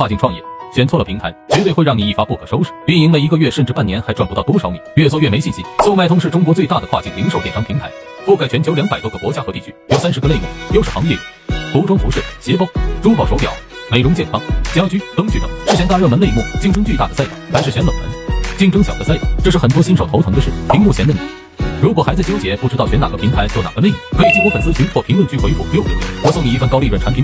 跨境创业选错了平台绝对会让你一发不可收拾。运营了一个月甚至半年还赚不到多少米越做越没信心速卖通是中国最大的跨境零售电商平台覆盖全球两百多个国家和地区有三十个类目优势行业有服装服饰鞋包珠宝手表美容健康家居灯具等是选大热门类目竞争巨大的赛道还是选冷门竞争小的赛道这是很多新手头疼的事屏幕前的你如果还在纠结不知道选哪个平台做哪个类目可以进我粉丝群或评论区回复六六六我送你一份高利润产品